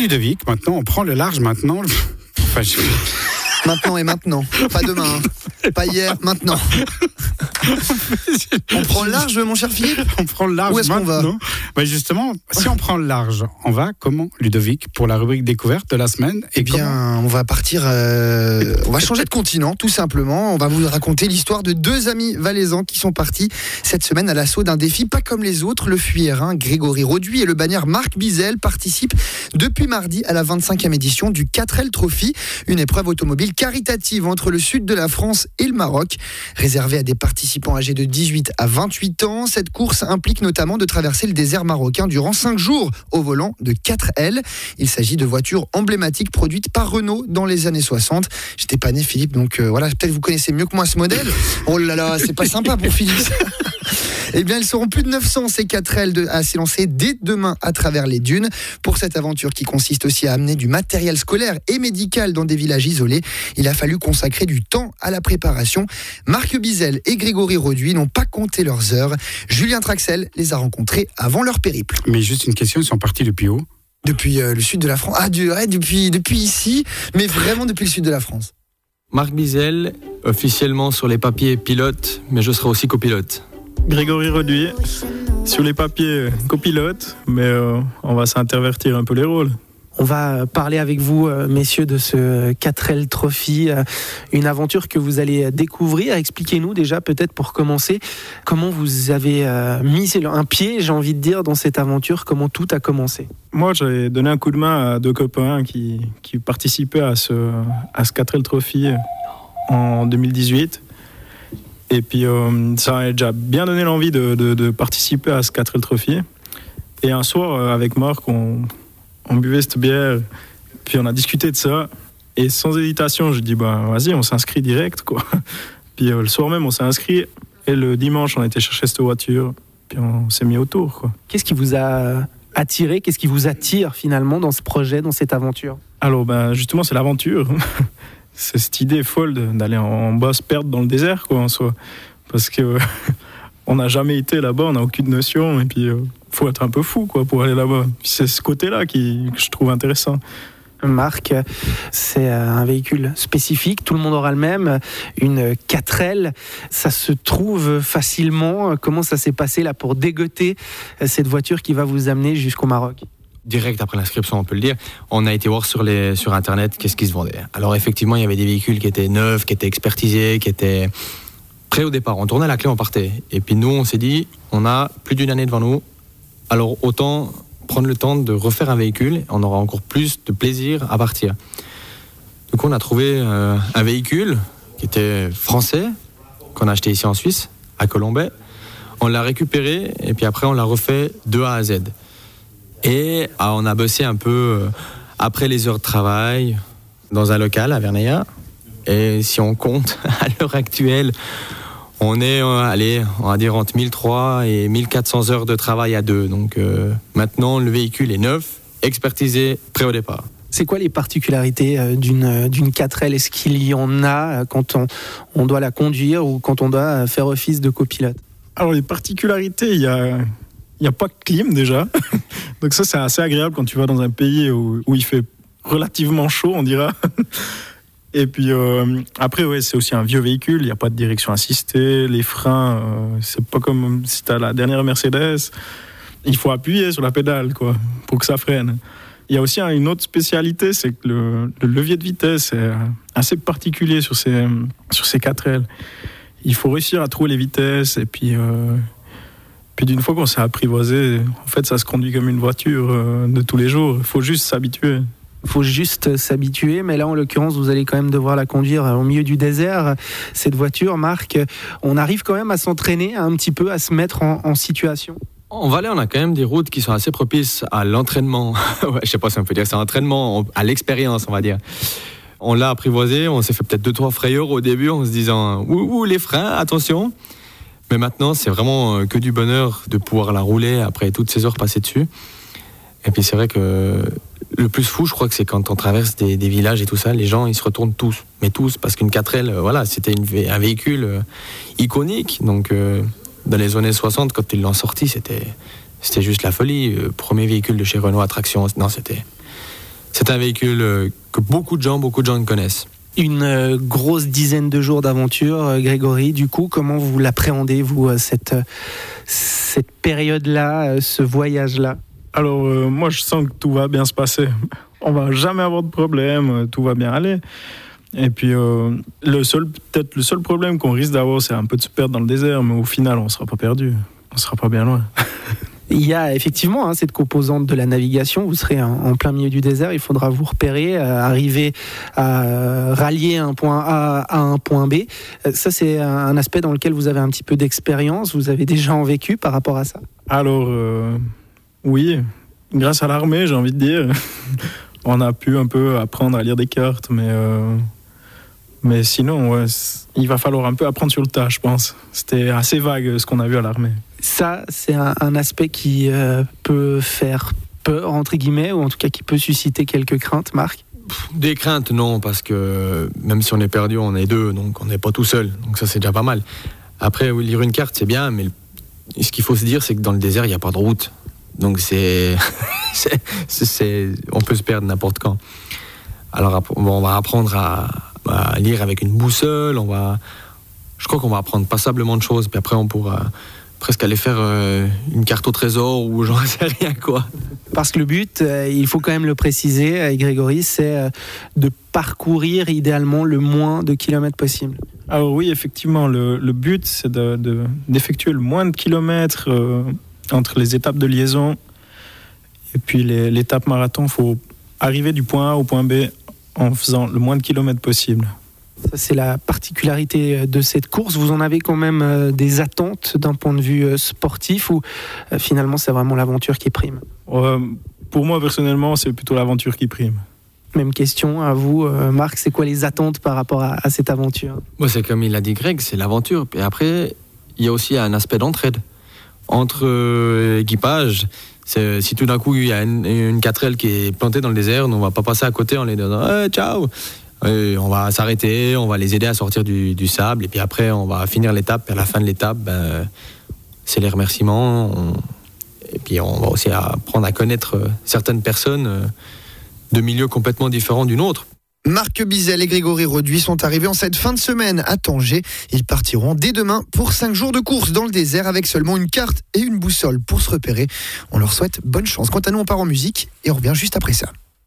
Ludovic, maintenant, on prend le large maintenant. Maintenant et maintenant. Pas demain. hein. Pas hier, maintenant. On prend le large, mon cher Philippe? On prend le large Où est-ce qu'on va? Bah, justement, si on prend le large, on va comment, Ludovic, pour la rubrique découverte de la semaine Eh bien, on va partir. euh, on va changer de continent, tout simplement. On va vous raconter l'histoire de deux amis valaisans qui sont partis cette semaine à l'assaut d'un défi pas comme les autres. Le fuyérin Grégory Roduit et le bagnard Marc Bizel participent depuis mardi à la 25e édition du 4L Trophy, une épreuve automobile caritative entre le sud de la France et le Maroc. Réservée à des participants âgés de 18 à 28 ans, cette course implique notamment de traverser le désert marocain durant 5 jours au volant de 4L. Il s'agit de voitures emblématiques produites par Renault dans les années 60. J'étais pas né Philippe, donc euh, voilà, peut-être vous connaissez mieux que moi ce modèle. Oh là là, c'est pas sympa pour Philippe. Eh bien, elles seront plus de 900 ces 4L de- à s'élancer dès demain à travers les dunes. Pour cette aventure qui consiste aussi à amener du matériel scolaire et médical dans des villages isolés, il a fallu consacrer du temps à la préparation. Marc Bizel et Grégory Roduit n'ont pas compté leurs heures. Julien Traxel les a rencontrés avant leur périple. Mais juste une question, ils sont partis depuis où? Depuis euh, le sud de la France. Ah, du- ouais, depuis, depuis ici, mais vraiment depuis le sud de la France. Marc Bizel, officiellement sur les papiers pilote, mais je serai aussi copilote. Grégory Reduit, sur les papiers copilote, mais euh, on va s'intervertir un peu les rôles. On va parler avec vous, euh, messieurs, de ce 4L Trophy, euh, une aventure que vous allez découvrir. Expliquez-nous déjà, peut-être pour commencer, comment vous avez euh, mis un pied, j'ai envie de dire, dans cette aventure, comment tout a commencé? Moi, j'ai donné un coup de main à deux copains qui, qui participaient à ce, à ce 4L Trophy en 2018. Et puis, euh, ça a déjà bien donné l'envie de, de- de participer à ce 4L Trophy. Et un soir, euh, avec Marc, on, on buvait cette bière, puis on a discuté de ça. Et sans hésitation, j'ai dit, bah, vas-y, on s'inscrit direct. Quoi. Puis euh, le soir même, on s'est inscrit. Et le dimanche, on a été chercher cette voiture. Puis on s'est mis autour. Quoi. Qu'est-ce qui vous a attiré? Qu'est-ce qui vous attire finalement dans ce projet, dans cette aventure? Alors, ben, justement, c'est l'aventure. c'est cette idée folle d'aller en, bas se perdre dans le désert, quoi, en soi. Parce que euh, on n'a jamais été là-bas, on n'a aucune notion, et puis il faut être un peu fou, quoi, pour aller là-bas. C'est ce côté-là qui, que je trouve intéressant. Marc, c'est euh, un véhicule spécifique, tout le monde aura le même, une 4L, ça se trouve facilement. Comment ça s'est passé là pour dégoter euh, cette voiture qui va vous amener jusqu'au Maroc? Direct après l'inscription, on peut le dire, on a été voir sur, les, sur Internet qu'est-ce qui se vendait. Alors effectivement, il y avait des véhicules qui étaient neufs, qui étaient expertisés, qui étaient prêts au départ. On tournait la clé, on partait. Et puis nous, on s'est dit, on a plus d'une année devant nous, alors autant prendre le temps de refaire un véhicule, on aura encore plus de plaisir à partir. Donc on a trouvé euh, un véhicule qui était français, qu'on a acheté ici en Suisse, à Colombay. On l'a récupéré et puis après on l'a refait de A à Z. Et ah, on a bossé un peu euh, après les heures de travail dans un local à Verneilla. Et si on compte à l'heure actuelle, on est, euh, allez, on va dire entre 1003 et 1400 heures de travail à deux. Donc euh, maintenant, le véhicule est neuf, expertisé, prêt au départ. C'est quoi les particularités d'une d'une 4L Est-ce qu'il y en a quand on, on doit la conduire ou quand on doit faire office de copilote? Alors, les particularités, il y a, il y a pas de clim déjà. Donc, ça, c'est assez agréable quand tu vas dans un pays où, où il fait relativement chaud, on dira. Et puis euh, après, ouais, c'est aussi un vieux véhicule, il n'y a pas de direction assistée, les freins, euh, c'est pas comme si tu as la dernière Mercedes, il faut appuyer sur la pédale quoi, pour que ça freine. Il y a aussi une autre spécialité, c'est que le, le levier de vitesse est euh, assez particulier sur ces, sur ces 4L. Il faut réussir à trouver les vitesses et puis, euh, puis d'une fois qu'on s'est apprivoisé, en fait ça se conduit comme une voiture euh, de tous les jours, il faut juste s'habituer. Il faut juste s'habituer, mais là en l'occurrence vous allez quand même devoir la conduire au milieu du désert. Cette voiture, Marc, on arrive quand même à s'entraîner un petit peu, à se mettre en, en situation. En Valais, on a quand même des routes qui sont assez propices à l'entraînement. ouais, je sais pas si on peut dire ça, entraînement, à l'expérience, on va dire. On l'a apprivoisé, on s'est fait peut-être deux, trois frayeurs au début en se disant ouh, ouh les freins, attention. Mais maintenant, c'est vraiment euh, que du bonheur de pouvoir la rouler après toutes ces heures passées dessus. Et puis c'est vrai que le plus fou, je crois que c'est quand on traverse des, villages et tout ça, les gens ils se retournent tous, mais tous, parce qu'une 4L, euh, voilà, c'était un véhicule euh, iconique. Donc dans les années 60, quand ils l'ont sorti, c'était c'était juste la folie. Premier véhicule de chez Renault à traction, non, c'était c'est un véhicule que beaucoup de gens, beaucoup de gens connaissent. Une euh, grosse dizaine de jours d'aventure, euh, Grégory. Du coup, comment vous l'appréhendez, vous, euh, cette, cette période-là, ce voyage-là? Alors, euh, moi, je sens que tout va bien se passer. On va jamais avoir de problème, tout va bien aller. Et puis, euh, le seul, peut-être le seul problème qu'on risque d'avoir, c'est un peu de se perdre dans le désert, mais au final, on sera pas perdu. On sera pas bien loin. Il y a effectivement hein, cette composante de la navigation. Vous serez en, plein milieu du désert. Il faudra vous repérer, euh, arriver à euh, rallier un point A à un point B. Euh, ça, c'est un, aspect dans lequel vous avez un petit peu d'expérience. Vous avez déjà en vécu par rapport à ça. Alors, oui, grâce à l'armée, j'ai envie de dire, on a pu un peu apprendre à lire des cartes, mais, mais sinon, il va falloir un peu apprendre sur le tas, je pense. C'était assez vague ce qu'on a vu à l'armée. Ça, c'est un, aspect qui euh, peut faire peur, entre guillemets, ou en tout cas qui peut susciter quelques craintes, Marc? Des craintes, non, parce que même si on est perdu, on est deux, donc on n'est pas tout seul. Donc ça, c'est déjà pas mal. Après, lire une carte, c'est bien, mais ce qu'il faut se dire, c'est que dans le désert, il n'y a pas de route. Donc c'est, on peut se perdre n'importe quand. Alors on va apprendre à, à lire avec une boussole. On va, je crois qu'on va apprendre passablement de choses. Puis après, on pourra presque aller faire euh, une carte au trésor ou j'en sais rien quoi. Parce que le but, euh, il faut quand même le préciser, euh, Grégory, c'est euh, de parcourir idéalement le moins de kilomètres possible. Alors oui, effectivement, le, le but, c'est de- de- d'effectuer le moins de kilomètres euh, entre les étapes de liaison et puis l'étape marathon. Il faut arriver du point A au point B en faisant le moins de kilomètres possible. Ça, c'est la particularité euh, de cette course. Vous en avez quand même euh, des attentes d'un point de vue euh, sportif ou finalement c'est vraiment l'aventure qui prime? Euh, pour moi, personnellement, c'est plutôt l'aventure qui prime. Même question à vous, Marc, c'est quoi les attentes par rapport à, à cette aventure? Moi, c'est comme il a dit Greg, c'est l'aventure. Et après, il y a aussi un aspect d'entraide. Entre euh, équipages, c'est- si tout d'un coup il y a une, une 4L qui est plantée dans le désert, on va pas passer à côté en les disant Eh, ciao On va s'arrêter, on va les aider à sortir du, sable, et puis après on va finir l'étape. Et à la fin de l'étape, ben, c'est les remerciements. et puis on va aussi apprendre à connaître euh, certaines personnes euh, de milieux complètement différents d'une autre. Marc Bizel et Grégory Roduit sont arrivés en cette fin de semaine à Tanger. Ils partiront dès demain pour 5 jours de course dans le désert avec seulement une carte et une boussole pour se repérer. On leur souhaite bonne chance. Quant à nous, on part en musique et on revient juste après ça.